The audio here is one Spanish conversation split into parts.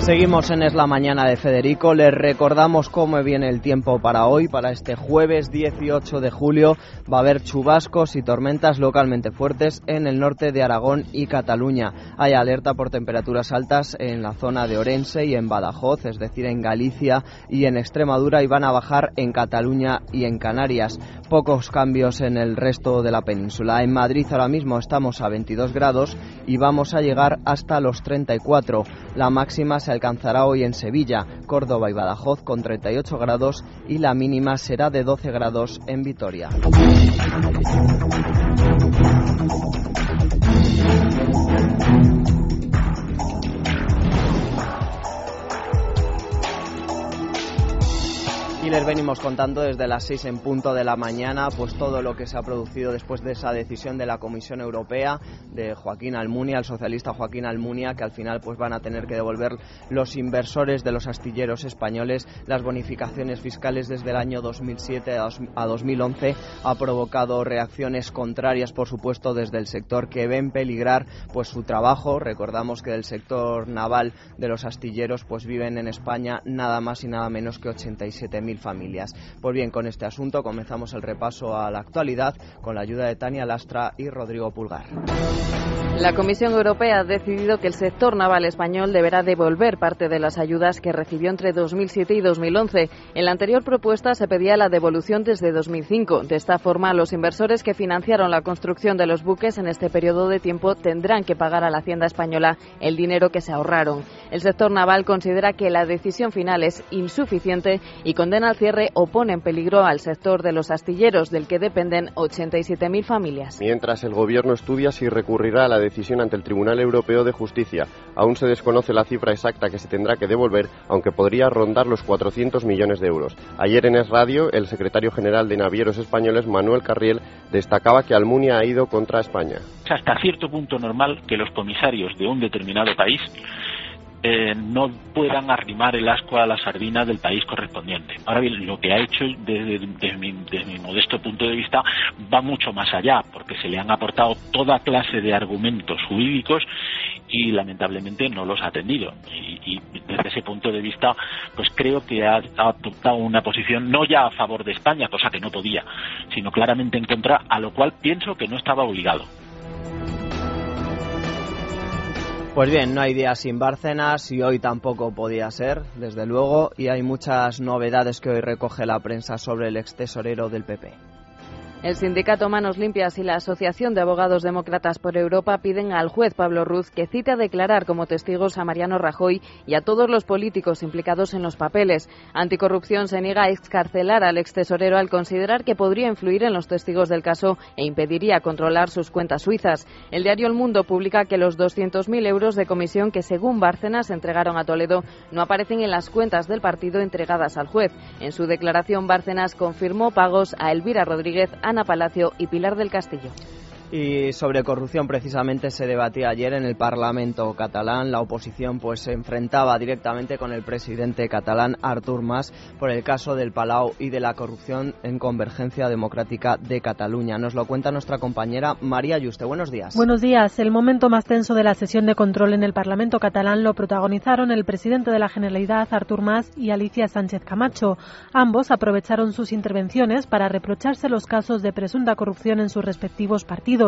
Seguimos en Es la Mañana de Federico. Les recordamos cómo viene el tiempo para hoy, para este jueves 18 de julio. Va a haber chubascos y tormentas localmente fuertes en el norte de Aragón y Cataluña. Hay alerta por temperaturas altas en la zona de Orense y en Badajoz, es decir, en Galicia y en Extremadura, y van a bajar en Cataluña y en Canarias. Pocos cambios en el resto de la península. En Madrid ahora mismo estamos a 22 grados y vamos a llegar hasta los 34. La máxima se alcanzará hoy en Sevilla, Córdoba y Badajoz con 38 grados y la mínima será de 12 grados en Vitoria. Les venimos contando desde las 6 en punto de la mañana pues todo lo que se ha producido después de esa decisión de la Comisión Europea de Joaquín Almunia, el socialista Joaquín Almunia, que al final pues van a tener que devolver los inversores de los astilleros españoles las bonificaciones fiscales desde el año 2007 a 2011 ha provocado reacciones contrarias, por supuesto, desde el sector que ven peligrar pues su trabajo. Recordamos que del sector naval de los astilleros pues viven en España nada más y nada menos que 87.000 familias. Pues bien, con este asunto comenzamos el repaso a la actualidad con la ayuda de Tania Lastra y Rodrigo Pulgar. La Comisión Europea ha decidido que el sector naval español deberá devolver parte de las ayudas que recibió entre 2007 y 2011. En la anterior propuesta se pedía la devolución desde 2005. De esta forma, los inversores que financiaron la construcción de los buques en este periodo de tiempo tendrán que pagar a la Hacienda española el dinero que se ahorraron. El sector naval considera que la decisión final es insuficiente y condena al cierre o pone en peligro al sector de los astilleros, del que dependen 87.000 familias. Mientras el Gobierno estudia si recurrirá a la decisión ante el Tribunal Europeo de Justicia. Aún se desconoce la cifra exacta que se tendrá que devolver, aunque podría rondar los 400 millones de euros. Ayer en Es Radio, el secretario general de Navieros Españoles, Manuel Carriel, destacaba que Almunia ha ido contra España. Es hasta cierto punto normal que los comisarios de un determinado país eh, no puedan arrimar el asco a la sardina del país correspondiente. Ahora bien, lo que ha hecho desde, mi, mi, modesto punto de vista va mucho más allá, porque se le han aportado toda clase de argumentos jurídicos y lamentablemente no los ha atendido. Y, y desde ese punto de vista, pues creo que ha, adoptado una posición no ya a favor de España, cosa que no podía, sino claramente en contra, a lo cual pienso que no estaba obligado. Pues bien, no hay día sin Bárcenas y hoy tampoco podía ser, desde luego, y hay muchas novedades que hoy recoge la prensa sobre el ex tesorero del PP. El sindicato Manos Limpias y la Asociación de Abogados Demócratas por Europa piden al juez Pablo Ruz que cite a declarar como testigos a Mariano Rajoy y a todos los políticos implicados en los papeles. Anticorrupción se niega a excarcelar al ex tesorero al considerar que podría influir en los testigos del caso e impediría controlar sus cuentas suizas. El diario El Mundo publica que los 200.000 euros de comisión que según Bárcenas entregaron a Toledo no aparecen en las cuentas del partido entregadas al juez. En su declaración Bárcenas confirmó pagos a Elvira Rodríguez, Ana Palacio y Pilar del Castillo. Y sobre corrupción precisamente se debatía ayer en el Parlamento catalán. La oposición pues se enfrentaba directamente con el presidente catalán Artur Mas por el caso del Palau y de la corrupción en Convergencia Democrática de Cataluña. Nos lo cuenta nuestra compañera María Yuste. Buenos días. Buenos días. El momento más tenso de la sesión de control en el Parlamento catalán lo protagonizaron el presidente de la Generalidad Artur Mas y Alicia Sánchez Camacho. Ambos aprovecharon sus intervenciones para reprocharse los casos de presunta corrupción en sus respectivos partidos.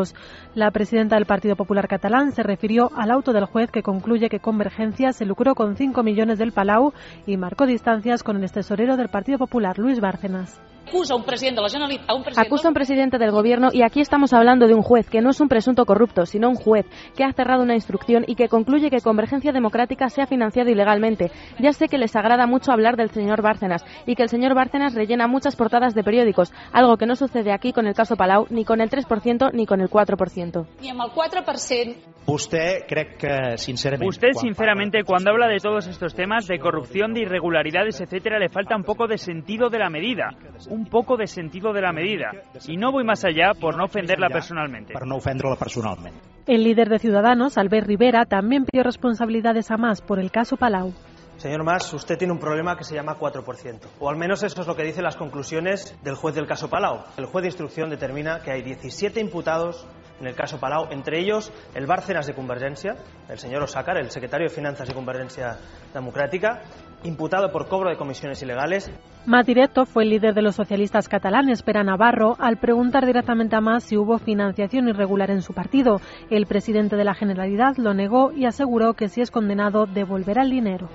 La presidenta del Partido Popular Catalán se refirió al auto del juez que concluye que Convergencia se lucró con 5 millones del Palau y marcó distancias con el tesorero del Partido Popular, Luis Bárcenas acusa un presidente de la Generalitat, a un presidente... Acusa a un presidente del gobierno y aquí estamos hablando de un juez que no es un presunto corrupto, sino un juez que ha cerrado una instrucción y que concluye que Convergencia Democrática se ha financiado ilegalmente. Ya sé que les agrada mucho hablar del señor Bárcenas y que el señor Bárcenas rellena muchas portadas de periódicos, algo que no sucede aquí con el caso Palau, ni con el 3% ni con el 4%. Ni amb el 4%. Usted cree que sinceramente... Usted sinceramente cuando habla de todos estos temas de corrupción, de irregularidades, etcétera, le falta un poco de sentido de la medida, un poco de sentido de la medida. Y no voy más allá por no ofenderla personalmente. Para no ofenderla personalmente. El líder de Ciudadanos, Albert Rivera, también pidió responsabilidades a más por el caso Palau. Señor Mas, usted tiene un problema que se llama 4%. O al menos eso es lo que dicen las conclusiones del juez del caso Palau. El juez de instrucción determina que hay 17 imputados en el caso Palau, entre ellos el Bárcenas de Convergencia, el señor Osácar, el secretario de Finanzas y Convergencia Democrática, imputado por cobro de comisiones ilegales. Más directo fue el líder de los socialistas catalanes, Pera Navarro, al preguntar directamente a Mas si hubo financiación irregular en su partido. El presidente de la Generalidad lo negó y aseguró que si es condenado devolverá el dinero.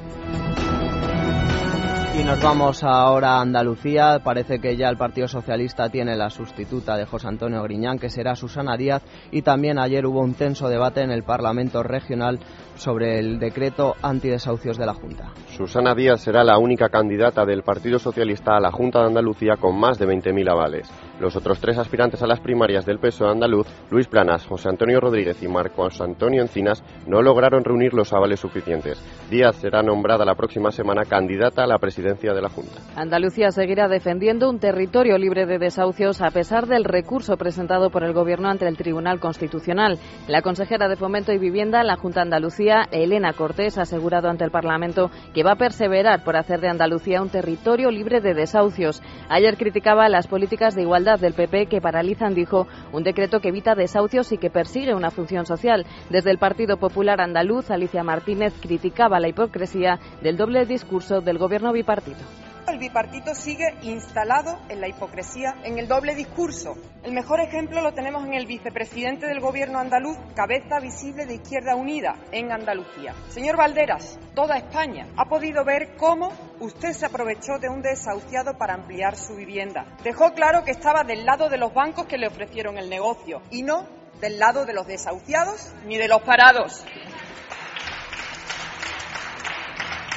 Y nos vamos ahora a Andalucía. Parece que ya el Partido Socialista tiene la sustituta de José Antonio Griñán, que será Susana Díaz. Y también ayer hubo un tenso debate en el Parlamento Regional sobre el decreto antidesahucios de la Junta. Susana Díaz será la única candidata del Partido Socialista a la Junta de Andalucía con más de 20.000 avales. Los otros tres aspirantes a las primarias del PSOE andaluz, Luis Planas, José Antonio Rodríguez y Marcos Antonio Encinas, no lograron reunir los avales suficientes. Díaz será nombrada la próxima semana candidata a la presidencia de la Junta. Andalucía seguirá defendiendo un territorio libre de desahucios a pesar del recurso presentado por el Gobierno ante el Tribunal Constitucional. La consejera de Fomento y Vivienda, la Junta Andalucía, Elena Cortés, ha asegurado ante el Parlamento que va a perseverar por hacer de Andalucía un territorio libre de desahucios. Ayer criticaba las políticas de igualdad del PP que paralizan, dijo, un decreto que evita desahucios y que persigue una función social. Desde el Partido Popular Andaluz, Alicia Martínez criticaba la hipocresía del doble discurso del gobierno bipartito. El bipartito sigue instalado en la hipocresía, en el doble discurso. El mejor ejemplo lo tenemos en el vicepresidente del gobierno andaluz, cabeza visible de Izquierda Unida en Andalucía. Señor Valderas, toda España ha podido ver cómo usted se aprovechó de un desahuciado para ampliar su vivienda. Dejó claro que estaba del lado de los bancos que le ofrecieron el negocio y no del lado de los desahuciados ni de los parados.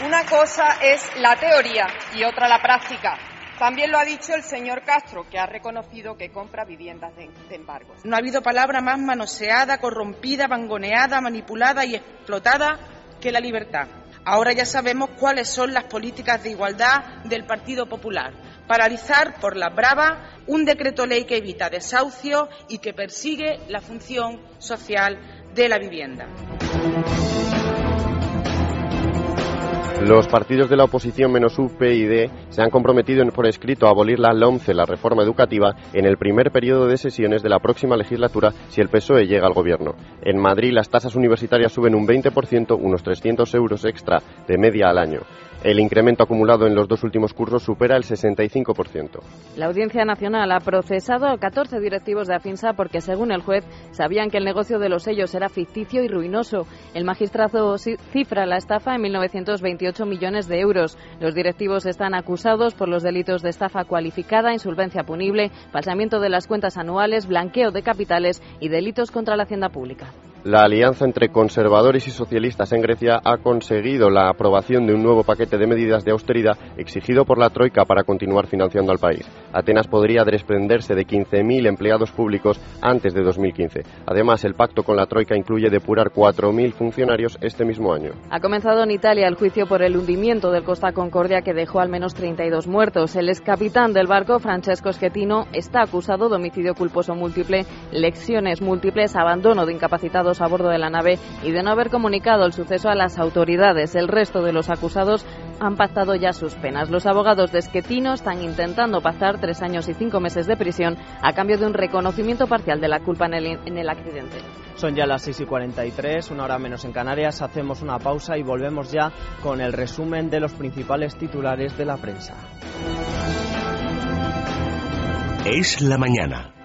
Una cosa es la teoría y otra la práctica. También lo ha dicho el señor Castro, que ha reconocido que compra viviendas de, embargo. No ha habido palabra más manoseada, corrompida, vangoneada, manipulada y explotada que la libertad. Ahora ya sabemos cuáles son las políticas de igualdad del Partido Popular. Paralizar por la brava un decreto ley que evita desahucio y que persigue la función social de la vivienda. Los partidos de la oposición menos UPyD se han comprometido por escrito a abolir la LOMCE, la reforma educativa, en el primer periodo de sesiones de la próxima legislatura si el PSOE llega al gobierno. En Madrid las tasas universitarias suben un 20%, unos 300 euros extra de media al año. El incremento acumulado en los dos últimos cursos supera el 65%. La Audiencia Nacional ha procesado a 14 directivos de Afinsa porque, según el juez, sabían que el negocio de los sellos era ficticio y ruinoso. El magistrado cifra la estafa en 1928 millones de euros. Los directivos están acusados por los delitos de estafa cualificada, insolvencia punible, falsamiento de las cuentas anuales, blanqueo de capitales y delitos contra la hacienda pública. La alianza entre conservadores y socialistas en Grecia ha conseguido la aprobación de un nuevo paquete de medidas de austeridad exigido por la Troika para continuar financiando al país. Atenas podría desprenderse de 15.000 empleados públicos antes de 2015. Además, el pacto con la Troika incluye depurar 4.000 funcionarios este mismo año. Ha comenzado en Italia el juicio por el hundimiento del Costa Concordia que dejó al menos 32 muertos. El ex capitán del barco, Francesco Schettino, está acusado de homicidio culposo múltiple, lesiones múltiples, abandono de incapacitados a bordo de la nave y de no haber comunicado el suceso a las autoridades. El resto de los acusados han pactado ya sus penas. Los abogados de Esquetino están intentando pasar tres años y cinco meses de prisión a cambio de un reconocimiento parcial de la culpa en el, en el accidente. Son ya las 6 y 43, una hora menos en Canarias. Hacemos una pausa y volvemos ya con el resumen de los principales titulares de la prensa. Es la mañana.